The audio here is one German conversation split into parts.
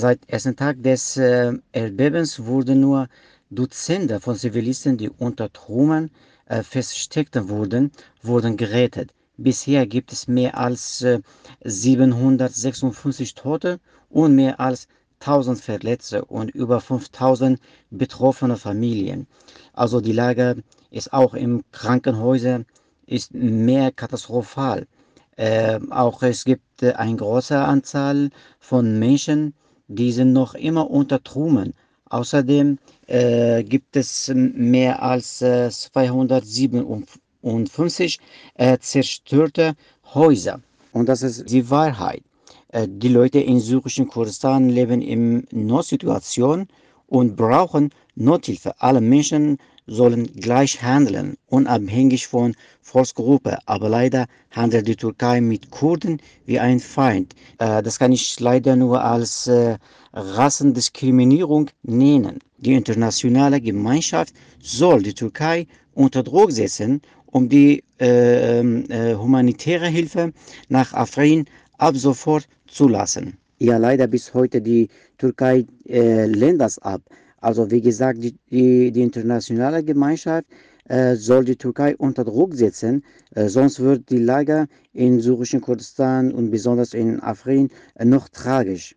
Seit ersten Tag des äh, Erdbebens wurden nur Dutzende von Zivilisten, die unter Trümmern äh, feststeckt wurden, wurden gerettet. Bisher gibt es mehr als äh, 756 Tote und mehr als 1000 Verletzte und über 5000 betroffene Familien. Also die Lage ist auch im Krankenhäuser ist mehr katastrophal. Äh, auch es gibt äh, eine große Anzahl von Menschen, die sind noch immer unter Trümmern. Außerdem äh, gibt es mehr als äh, 257 äh, zerstörte Häuser. Und das ist die Wahrheit. Äh, die Leute in syrischen Kurdistan leben in Notsituation und brauchen Nothilfe. Alle Menschen sollen gleich handeln, unabhängig von Volksgruppe. Aber leider handelt die Türkei mit Kurden wie ein Feind. Äh, das kann ich leider nur als äh, Rassendiskriminierung nennen. Die internationale Gemeinschaft soll die Türkei unter Druck setzen, um die äh, äh, humanitäre Hilfe nach Afrin ab sofort zulassen. Ja, leider bis heute die Türkei äh, lehnt das ab. Also wie gesagt, die, die, die internationale Gemeinschaft äh, soll die Türkei unter Druck setzen, äh, sonst wird die Lage in syrischen Kurdistan und besonders in Afrin äh, noch tragisch.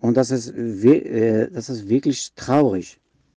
Und das ist, äh, das ist wirklich traurig.